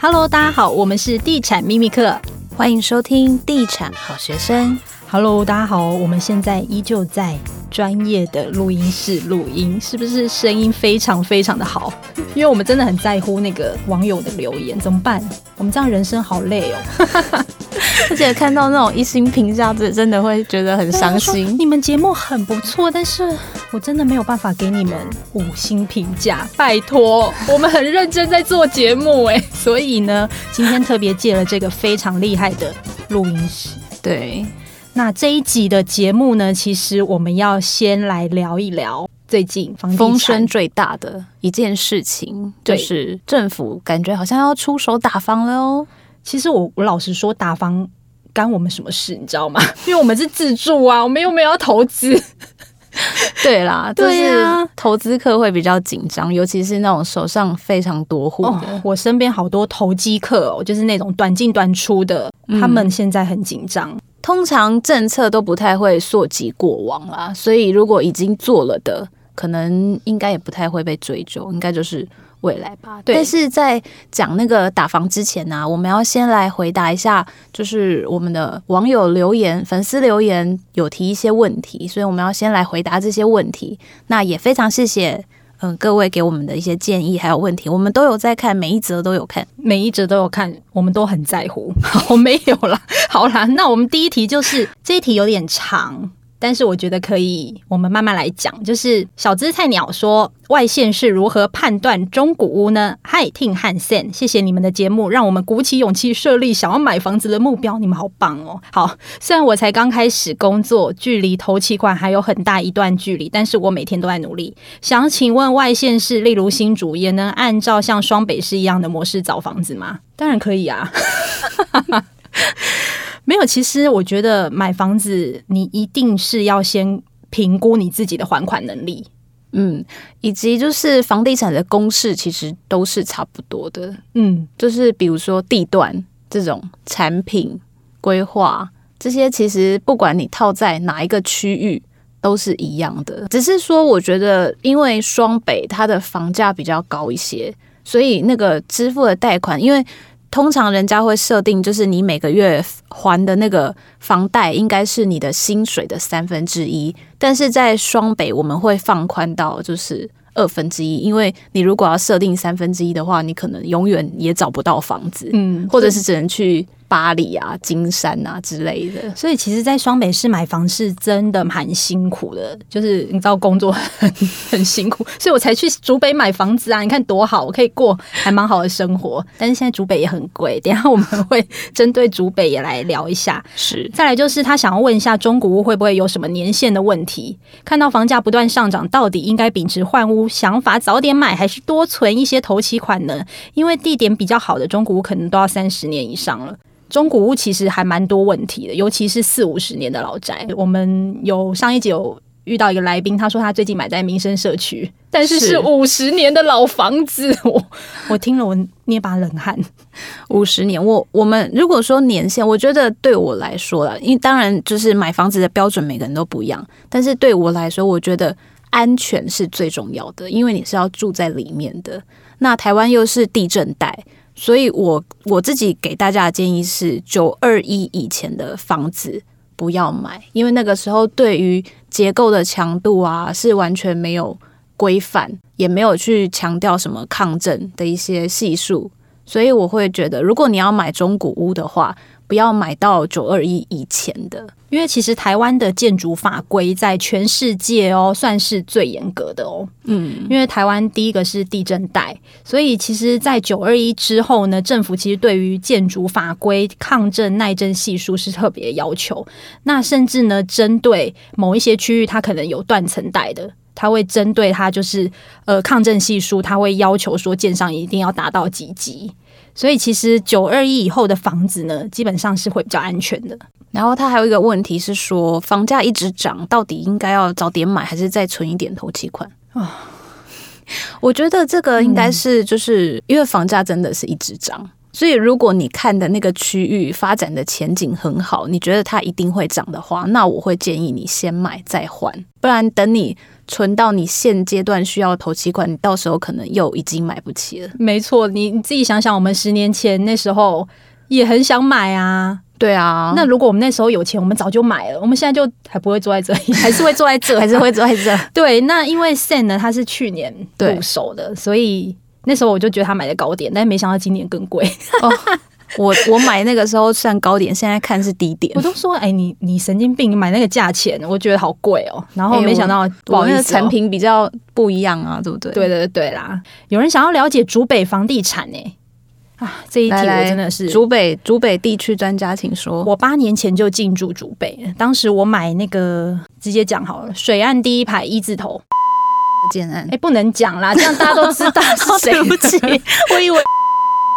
Hello，大家好，我们是地产秘密课，欢迎收听地产好学生。Hello，大家好，我们现在依旧在专业的录音室录音，是不是声音非常非常的好？因为我们真的很在乎那个网友的留言，怎么办？我们这样人生好累哦。而且看到那种一星评价，这真的会觉得很伤心。你们节目很不错，但是我真的没有办法给你们五星评价，拜托，我们很认真在做节目哎。所以呢，今天特别借了这个非常厉害的录音室。对，那这一集的节目呢，其实我们要先来聊一聊最近风声最大的一件事情，就是政府感觉好像要出手打房了哦。其实我我老实说，打房干我们什么事，你知道吗？因为我们是自住啊，我们又没有要投资。对啦，就是，投资客会比较紧张，尤其是那种手上非常多户的。哦，我身边好多投机客哦，就是那种短进短出的，他们现在很紧张。嗯，通常政策都不太会溯及过往啦，所以如果已经做了的，可能应该也不太会被追究，应该就是。未来吧，对。但是在讲那个打房之前呢、啊，我们要先来回答一下，就是我们的网友留言、粉丝留言有提一些问题，所以我们要先来回答这些问题。那也非常谢谢，嗯、呃，各位给我们的一些建议还有问题，我们都有在看，每一则都有看，每一则都有看，我们都很在乎。好，没有啦，好啦，那我们第一题就是这一题有点长。但是我觉得可以，我们慢慢来讲。就是小资菜鸟说，外县市如何判断中古屋呢？Hi Ting 和 Sen，谢谢你们的节目，让我们鼓起勇气设立想要买房子的目标。你们好棒哦！好，虽然我才刚开始工作，距离头期款还有很大一段距离，但是我每天都在努力。想请问外县市，例如新竹，也能按照像双北市一样的模式找房子吗？当然可以啊。没有，其实我觉得买房子，你一定是要先评估你自己的还款能力，嗯，以及就是房地产的公式其实都是差不多的，嗯，就是比如说地段这种产品规划这些，其实不管你套在哪一个区域都是一样的，只是说我觉得因为双北它的房价比较高一些，所以那个支付的贷款，因为。通常人家会设定，就是你每个月还的那个房贷应该是你的薪水的三分之一，但是在双北我们会放宽到就是二分之一，因为你如果要设定三分之一的话，你可能永远也找不到房子，嗯，或者是只能去。八里啊，金山啊之类的，所以其实，在双北市买房是真的蛮辛苦的，就是你知道工作很很辛苦，所以我才去竹北买房子啊。你看多好，我可以过还蛮好的生活。但是现在竹北也很贵，等一下我们会针对竹北也来聊一下。是，再来就是他想要问一下中古屋会不会有什么年限的问题？看到房价不断上涨，到底应该秉持换屋想法早点买，还是多存一些头期款呢？因为地点比较好的中古屋可能都要三十年以上了。中古屋其实还蛮多问题的，尤其是四五十年的老宅。我们有上一集有遇到一个来宾，他说他最近买在民生社区，但是是五十年的老房子。我 我听了我捏把冷汗。五十年，我我们如果说年限，我觉得对我来说啦，因为当然就是买房子的标准每个人都不一样，但是对我来说，我觉得安全是最重要的，因为你是要住在里面的。那台湾又是地震带。所以我，我自己给大家的建议是，九二一以前的房子不要买，因为那个时候对于结构的强度啊是完全没有规范，也没有去强调什么抗震的一些系数。所以，我会觉得，如果你要买中古屋的话，不要买到九二一以前的，因为其实台湾的建筑法规在全世界哦算是最严格的哦。嗯，因为台湾第一个是地震带，所以其实，在九二一之后呢，政府其实对于建筑法规抗震耐震系数是特别要求。那甚至呢，针对某一些区域，它可能有断层带的，它会针对它就是呃抗震系数，它会要求说建商一定要达到几级。所以其实九二一以后的房子呢，基本上是会比较安全的。然后他还有一个问题是说，房价一直涨，到底应该要早点买，还是再存一点头期款啊？我觉得这个应该是就是因为房价真的是一直涨，所以如果你看的那个区域发展的前景很好，你觉得它一定会涨的话，那我会建议你先买再还，不然等你存到你现阶段需要头期款，你到时候可能又已经买不起了。没错，你你自己想想，我们十年前那时候也很想买啊。对啊，那如果我们那时候有钱，我们早就买了。我们现在就还不会坐在这里，还是会坐在这，还是会坐在这。对，那因为 Sen 呢，他是去年入手的，所以那时候我就觉得他买的高点，但是没想到今年更贵。哦，我我买那个时候算高点，现在看是低点。我都说，哎、欸，你你神经病，买那个价钱，我觉得好贵哦。然后没想到，不好意思、哦，那个产品比较不一样啊，对不对？对对对啦，有人想要了解竹北房地产呢、欸。啊，这一题我真的是竹北竹北地区专家，请说。我八年前就进驻竹北，当时我买那个直接讲好了，水岸第一排一字头建案。哎，不能讲啦，这样大家都知道是谁。对不起，我以为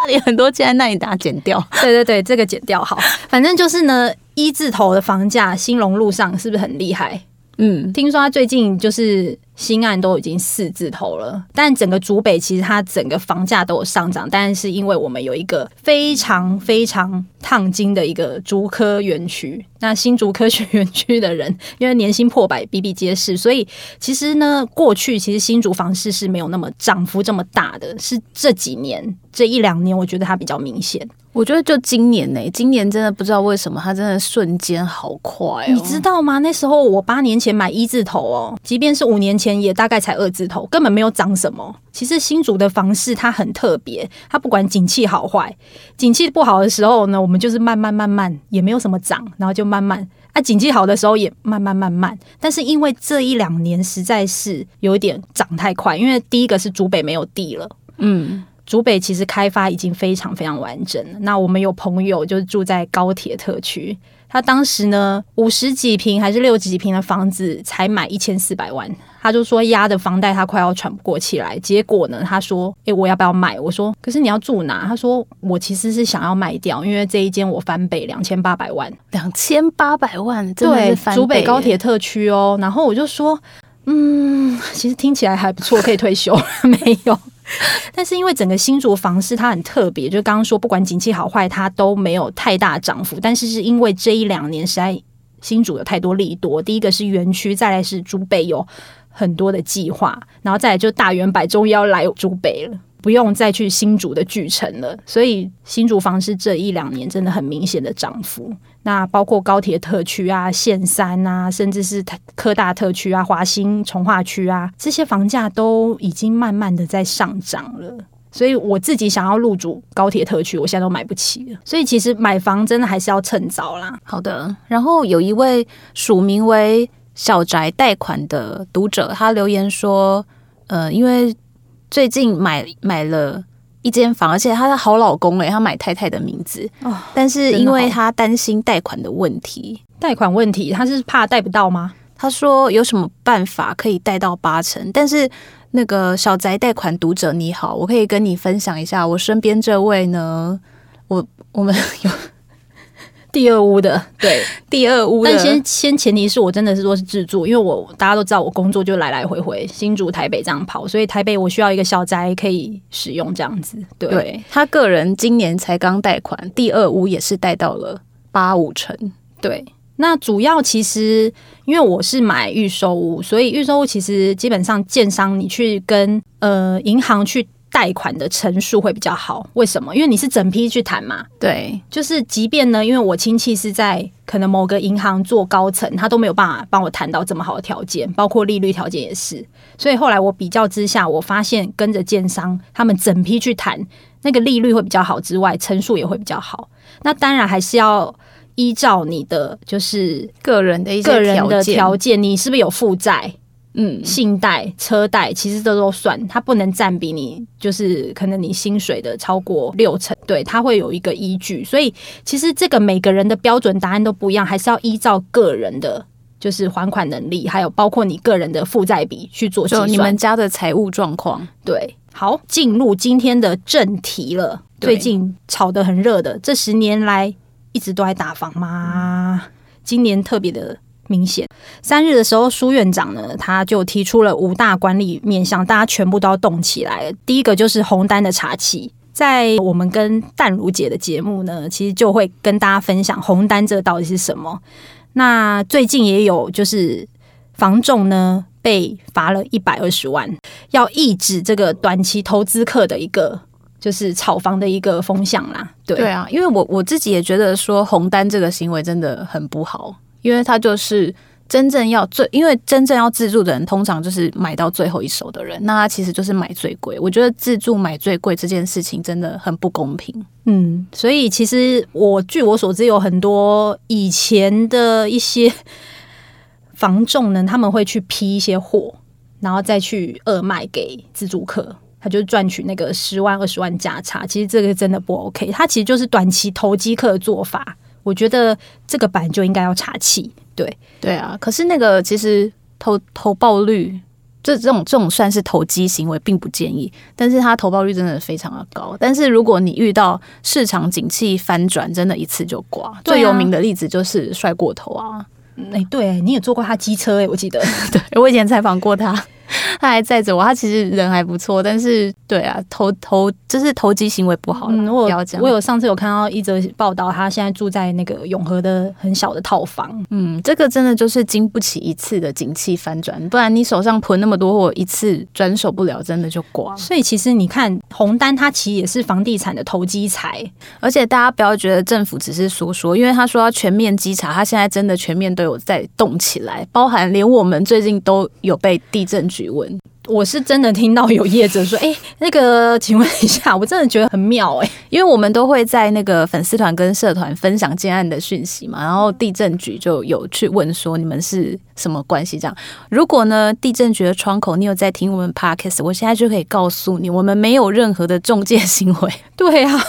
那里很多建案，那你打剪掉。对对对，这个剪掉好。反正就是呢，一字头的房价，兴隆路上是不是很厉害？嗯，听说他最近就是。新案都已经四字头了，但整个竹北其实它整个房价都有上涨，但是因为我们有一个非常非常烫金的一个竹科园区，那新竹科学园区的人因为年薪破百比比皆是，所以其实呢，过去其实新竹房市是没有那么涨幅这么大的，是这几年这一两年我觉得它比较明显。我觉得就今年呢、欸，今年真的不知道为什么它真的瞬间好快、哦，你知道吗？那时候我八年前买一字头哦，即便是五年前也大概才二字头，根本没有涨什么。其实新竹的房市它很特别，它不管景气好坏，景气不好的时候呢，我们就是慢慢慢慢也没有什么涨，然后就慢慢啊，景气好的时候也慢慢慢慢。但是因为这一两年实在是有一点涨太快，因为第一个是竹北没有地了，嗯。竹北其实开发已经非常非常完整了。那我们有朋友就是住在高铁特区，他当时呢五十几平还是六十几平的房子才买一千四百万，他就说压的房贷他快要喘不过气来。结果呢，他说：“诶，我要不要卖？”我说：“可是你要住哪？”他说：“我其实是想要卖掉，因为这一间我翻倍两千八百万，两千八百万，真的是翻倍。”对，竹北高铁特区哦。然后我就说：“嗯，其实听起来还不错，可以退休。”没有。但是因为整个新竹房市它很特别，就刚刚说不管景气好坏，它都没有太大涨幅。但是是因为这一两年实在新竹有太多利多，第一个是园区，再来是竹北有很多的计划，然后再来就大圆百终于要来竹北了。不用再去新竹的巨城了，所以新竹房市这一两年真的很明显的涨幅。那包括高铁特区啊、线三啊，甚至是科大特区啊、华新重划区啊，这些房价都已经慢慢的在上涨了。所以我自己想要入主高铁特区，我现在都买不起了。所以其实买房真的还是要趁早啦。好的，然后有一位署名为小宅贷款的读者，他留言说：“呃，因为。”最近买买了一间房，而且她的好老公哎，她买太太的名字，哦，但是因为她担心贷款的问题，贷款问题，她是怕贷不到吗？她说有什么办法可以贷到八成？但是那个小宅贷款读者你好，我可以跟你分享一下，我身边这位呢，我我们有。第二屋的，对，第二屋的。但先先前提是我真的是说是自住，因为我大家都知道我工作就来来回回新竹台北这样跑，所以台北我需要一个小宅可以使用这样子。对，对他个人今年才刚贷款，第二屋也是贷到了八五成。对，那主要其实因为我是买预售屋，所以预售屋其实基本上建商你去跟呃银行去。贷款的成数会比较好，为什么？因为你是整批去谈嘛。对，就是即便呢，因为我亲戚是在可能某个银行做高层，他都没有办法帮我谈到这么好的条件，包括利率条件也是。所以后来我比较之下，我发现跟着建商他们整批去谈，那个利率会比较好之外，成数也会比较好。那当然还是要依照你的就是个人的一些个人的条件，你是不是有负债？嗯，信贷、车贷其实这都算，它不能占比你就是可能你薪水的超过六成，对，它会有一个依据。所以其实这个每个人的标准答案都不一样，还是要依照个人的，就是还款能力，还有包括你个人的负债比去做计算。你们家的财务状况，对，好，进入今天的正题了。最近炒得很热的，这十年来一直都在打房吗？今年特别的。明显，三日的时候，苏院长呢，他就提出了五大管理面向，大家全部都要动起来。第一个就是红单的查缉，在我们跟淡如姐的节目呢，其实就会跟大家分享红单这到底是什么。那最近也有就是房仲呢被罚了一百二十万，要抑制这个短期投资客的一个就是炒房的一个风向啦。对对啊，因为我我自己也觉得说红单这个行为真的很不好，因为他就是。真正要最，因为真正要自助的人，通常就是买到最后一手的人，那他其实就是买最贵。我觉得自助买最贵这件事情真的很不公平。嗯，所以其实我据我所知，有很多以前的一些房仲呢，他们会去批一些货，然后再去二卖给自助客，他就赚取那个十万二十万价差。其实这个真的不 OK，他其实就是短期投机客的做法。我觉得这个版就应该要查气。对对啊，可是那个其实投投报率，这这种这种算是投机行为，并不建议。但是它投报率真的非常的高。但是如果你遇到市场景气翻转，真的一次就挂。啊、最有名的例子就是帅过头啊！哎、欸，对，你也坐过他机车哎、欸，我记得，对我以前采访过他。他还载着我，他其实人还不错，但是对啊，投投就是投机行为不好。嗯，我我有上次有看到一则报道，他现在住在那个永和的很小的套房。嗯，这个真的就是经不起一次的景气翻转，不然你手上囤那么多货，一次转手不了，真的就挂。所以其实你看红单，它其实也是房地产的投机财，而且大家不要觉得政府只是说说，因为他说要全面稽查，他现在真的全面都有在动起来，包含连我们最近都有被地震局询问。我是真的听到有业者说，哎、欸，那个，请问一下，我真的觉得很妙哎、欸，因为我们都会在那个粉丝团跟社团分享建案的讯息嘛，然后地震局就有去问说你们是什么关系？这样，如果呢地震局的窗口你有在听我们 Podcast，我现在就可以告诉你，我们没有任何的中介行为。对啊，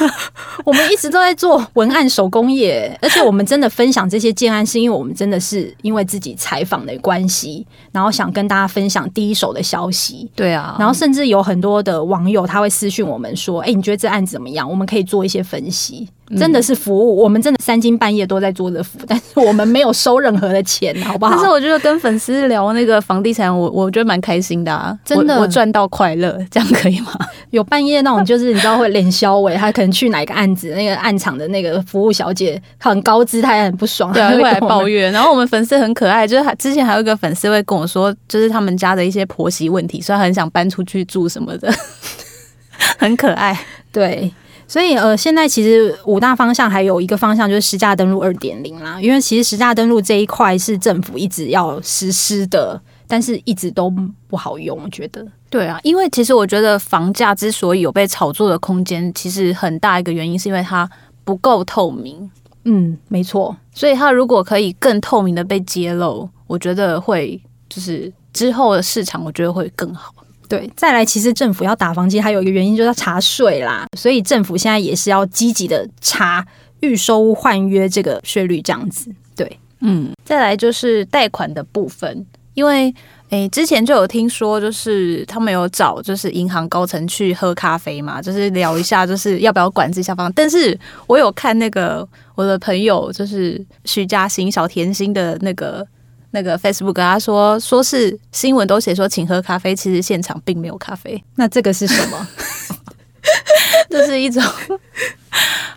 我们一直都在做文案手工业，而且我们真的分享这些建案，是因为我们真的是因为自己采访的关系，然后想跟大家分享第一手的。的消息，对啊，然后甚至有很多的网友他会私讯我们说：“哎，你觉得这案子怎么样？我们可以做一些分析。”真的是服务，我们真的三更半夜都在做着服务，但是我们没有收任何的钱，好不好？但是我觉得跟粉丝聊那个房地产，我我觉得蛮开心的啊，真的，我赚到快乐，这样可以吗？有半夜那种，就是你知道会脸消委，他可能去哪个案子，那个案场的那个服务小姐很高姿态，很不爽，对，会来抱怨。然后我们粉丝很可爱，就是之前还有一个粉丝会跟我说，就是他们家的一些婆媳问题，所以很想搬出去住什么的，很可爱，对。所以呃，现在其实五大方向还有一个方向就是实价登录二点零啦。因为其实实价登录这一块是政府一直要实施的，但是一直都不好用，我觉得。对啊，因为其实我觉得房价之所以有被炒作的空间，其实很大一个原因是因为它不够透明。嗯，没错。所以它如果可以更透明的被揭露，我觉得会就是之后的市场，我觉得会更好。对，再来，其实政府要打房基，还有一个原因就是要查税啦，所以政府现在也是要积极的查预售屋换约这个税率，这样子。对，嗯，再来就是贷款的部分，因为诶之前就有听说，就是他们有找就是银行高层去喝咖啡嘛，就是聊一下，就是要不要管制下方。但是我有看那个我的朋友，就是徐嘉欣小甜心的那个。那个 Facebook 他说，说是新闻都写说请喝咖啡，其实现场并没有咖啡。那这个是什么？这是一种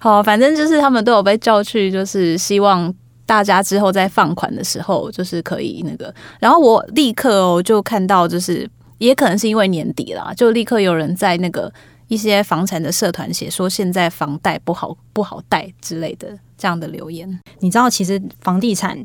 好，反正就是他们都有被叫去，就是希望大家之后在放款的时候，就是可以那个。然后我立刻哦就看到，就是也可能是因为年底啦，就立刻有人在那个一些房产的社团写说现在房贷不好不好贷之类的这样的留言。你知道，其实房地产。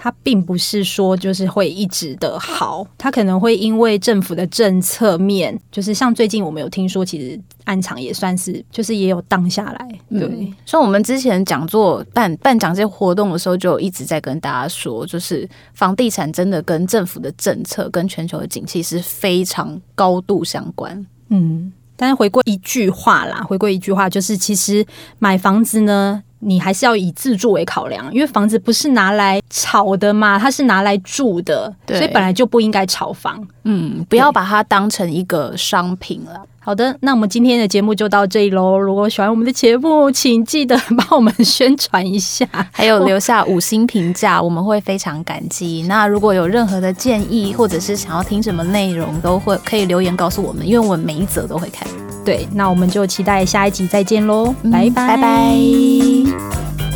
它并不是说就是会一直的好，它可能会因为政府的政策面，就是像最近我们有听说，其实暗场也算是就是也有荡下来。对，嗯、所以我们之前讲座办办讲这些活动的时候，就一直在跟大家说，就是房地产真的跟政府的政策跟全球的景气是非常高度相关。嗯，但是回归一句话啦，回归一句话，就是其实买房子呢。你还是要以自住为考量，因为房子不是拿来炒的嘛，它是拿来住的，所以本来就不应该炒房。嗯，不要把它当成一个商品了。好的，那我们今天的节目就到这里喽。如果喜欢我们的节目，请记得帮我们宣传一下，还有留下五星评价，我们会非常感激。那如果有任何的建议，或者是想要听什么内容，都会可以留言告诉我们，因为我们每一则都会看。对，那我们就期待下一集再见喽，拜拜拜拜。